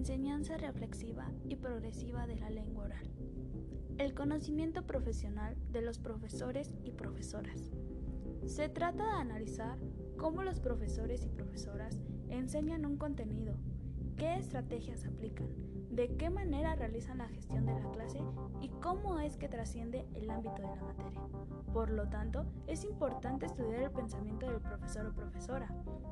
Enseñanza reflexiva y progresiva de la lengua oral. El conocimiento profesional de los profesores y profesoras. Se trata de analizar cómo los profesores y profesoras enseñan un contenido, qué estrategias aplican, de qué manera realizan la gestión de la clase y cómo es que trasciende el ámbito de la materia. Por lo tanto, es importante estudiar el pensamiento del profesor o profesora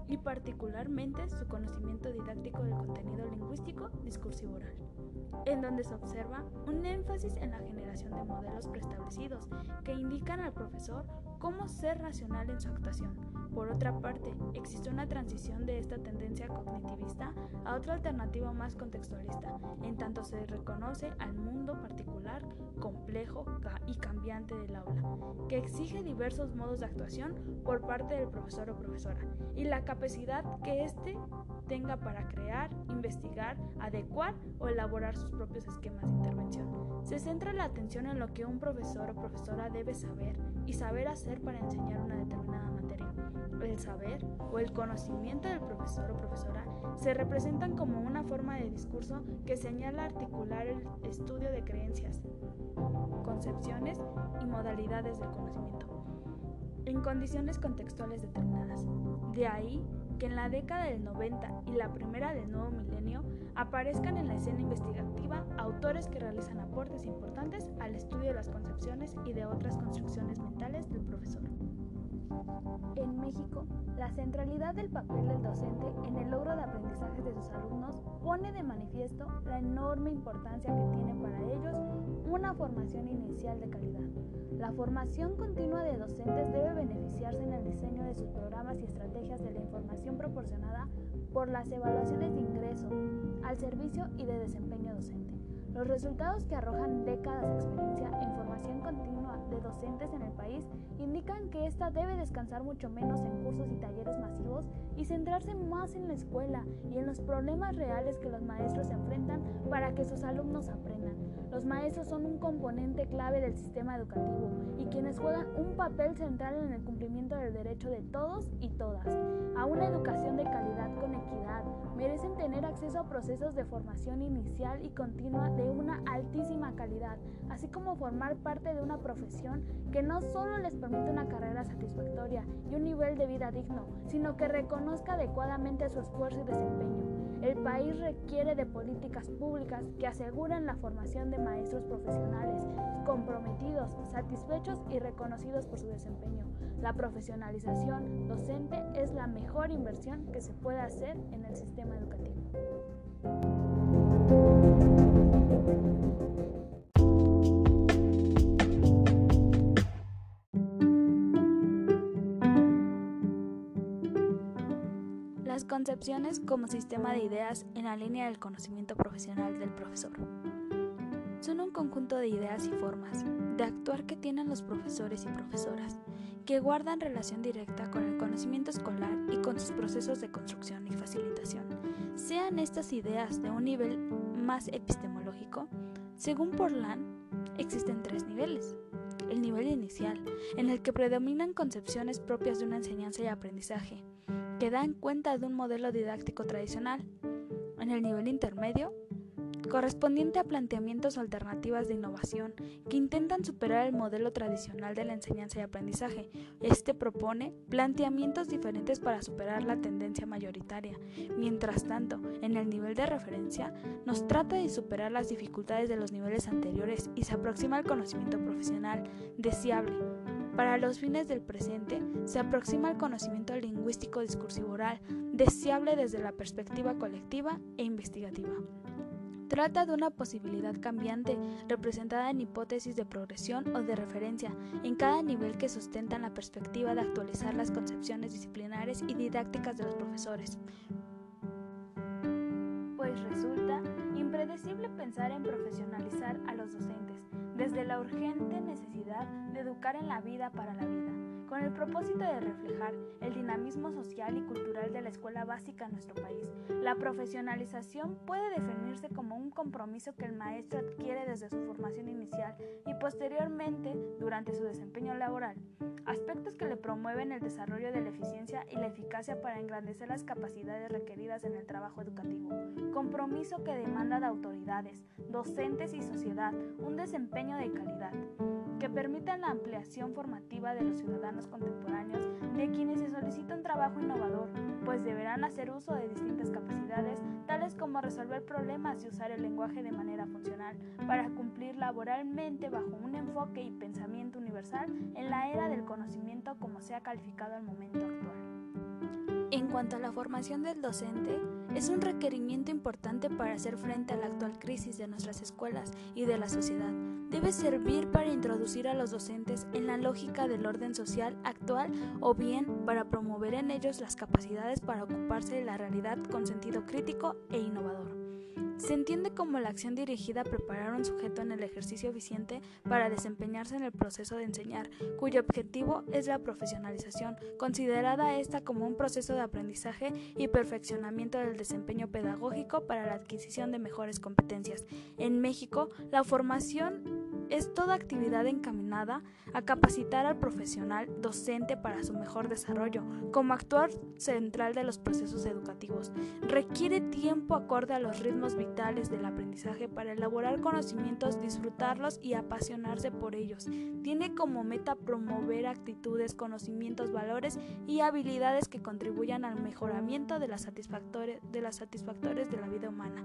y particularmente su conocimiento didáctico del contenido lingüístico discursivo oral, en donde se observa un énfasis en la generación de modelos preestablecidos que indican al profesor cómo ser racional en su actuación. Por otra parte, existe una transición de esta tendencia cognitivista a otra alternativa más contextualista, en tanto se reconoce al mundo particular, complejo y cambiante del aula, que exige diversos modos de actuación por parte del profesor o profesora, y la capacidad que éste tenga para crear, investigar, adecuar o elaborar sus propios esquemas de intervención. Se centra la atención en lo que un profesor o profesora debe saber y saber hacer para enseñar una determinada. El saber o el conocimiento del profesor o profesora se representan como una forma de discurso que señala articular el estudio de creencias, concepciones y modalidades del conocimiento en condiciones contextuales determinadas. De ahí que en la década del 90 y la primera del nuevo milenio aparezcan en la escena investigativa autores que realizan aportes importantes al estudio de las concepciones y de otras construcciones mentales del profesor. En México, la centralidad del papel del docente en el logro de aprendizaje de sus alumnos pone de manifiesto la enorme importancia que tiene para ellos una formación inicial de calidad. La formación continua de docentes debe beneficiarse en el diseño de sus programas y estrategias de la información proporcionada por las evaluaciones de ingreso al servicio y de desempeño docente. Los resultados que arrojan décadas de experiencia en formación continua de docentes en el país indican que ésta debe descansar mucho menos en cursos y talleres masivos y centrarse más en la escuela y en los problemas reales que los maestros se enfrentan para que sus alumnos aprendan. Los maestros son un componente clave del sistema educativo y quienes juegan un papel central en el cumplimiento del derecho de todos y todas a una educación de calidad con equidad. Merecen tener acceso a procesos de formación inicial y continua de una altísima calidad, así como formar parte de una profesión que no solo les permite una carrera satisfactoria y un nivel de vida digno, sino que reconozca adecuadamente su esfuerzo y desempeño. El país requiere de políticas públicas que aseguren la formación de maestros profesionales comprometidos, satisfechos y reconocidos por su desempeño. La profesionalización docente es la mejor inversión que se puede hacer en el sistema educativo. Concepciones como sistema de ideas en la línea del conocimiento profesional del profesor. Son un conjunto de ideas y formas de actuar que tienen los profesores y profesoras, que guardan relación directa con el conocimiento escolar y con sus procesos de construcción y facilitación. Sean estas ideas de un nivel más epistemológico, según Portland, existen tres niveles. El nivel inicial, en el que predominan concepciones propias de una enseñanza y aprendizaje, que dan cuenta de un modelo didáctico tradicional. En el nivel intermedio, correspondiente a planteamientos alternativas de innovación que intentan superar el modelo tradicional de la enseñanza y aprendizaje. Este propone planteamientos diferentes para superar la tendencia mayoritaria. Mientras tanto, en el nivel de referencia, nos trata de superar las dificultades de los niveles anteriores y se aproxima al conocimiento profesional deseable para los fines del presente, se aproxima al conocimiento lingüístico discursivo oral, deseable desde la perspectiva colectiva e investigativa. Trata de una posibilidad cambiante representada en hipótesis de progresión o de referencia en cada nivel que sustentan la perspectiva de actualizar las concepciones disciplinares y didácticas de los profesores. Pues resulta impredecible pensar en profesionalizar a los docentes desde la urgente necesidad de educar en la vida para la vida, con el propósito de reflejar el dinamismo social y cultural de la escuela básica en nuestro país. La profesionalización puede definirse como un compromiso que el maestro adquiere desde su formación inicial y posteriormente durante su desempeño laboral, aspectos que le promueven el desarrollo de la eficiencia y la eficacia para engrandecer las capacidades requeridas en el trabajo educativo, compromiso que demanda de autoridades, docentes y sociedad un desempeño de calidad que permitan la ampliación formativa de los ciudadanos contemporáneos de quienes se solicita un trabajo innovador, pues deberán hacer uso de distintas capacidades, tales como resolver problemas y usar el lenguaje de manera funcional, para cumplir laboralmente bajo un enfoque y pensamiento universal en la era del conocimiento como se ha calificado al momento actual. En cuanto a la formación del docente, es un requerimiento importante para hacer frente a la actual crisis de nuestras escuelas y de la sociedad. Debe servir para introducir a los docentes en la lógica del orden social actual o bien para promover en ellos las capacidades para ocuparse de la realidad con sentido crítico e innovador. Se entiende como la acción dirigida a preparar un sujeto en el ejercicio eficiente para desempeñarse en el proceso de enseñar, cuyo objetivo es la profesionalización, considerada esta como un proceso de aprendizaje y perfeccionamiento del desempeño pedagógico para la adquisición de mejores competencias. En México, la formación es toda actividad encaminada a capacitar al profesional docente para su mejor desarrollo como actor central de los procesos educativos. Requiere tiempo acorde a los ritmos vitales del aprendizaje para elaborar conocimientos, disfrutarlos y apasionarse por ellos. Tiene como meta promover actitudes, conocimientos, valores y habilidades que contribuyan al mejoramiento de las satisfactores de, las satisfactores de la vida humana.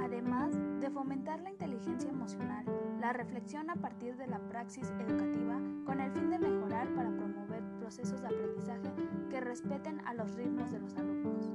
Además de fomentar la inteligencia emocional, la reflexión a partir de la praxis educativa con el fin de mejorar para promover procesos de aprendizaje que respeten a los ritmos de los alumnos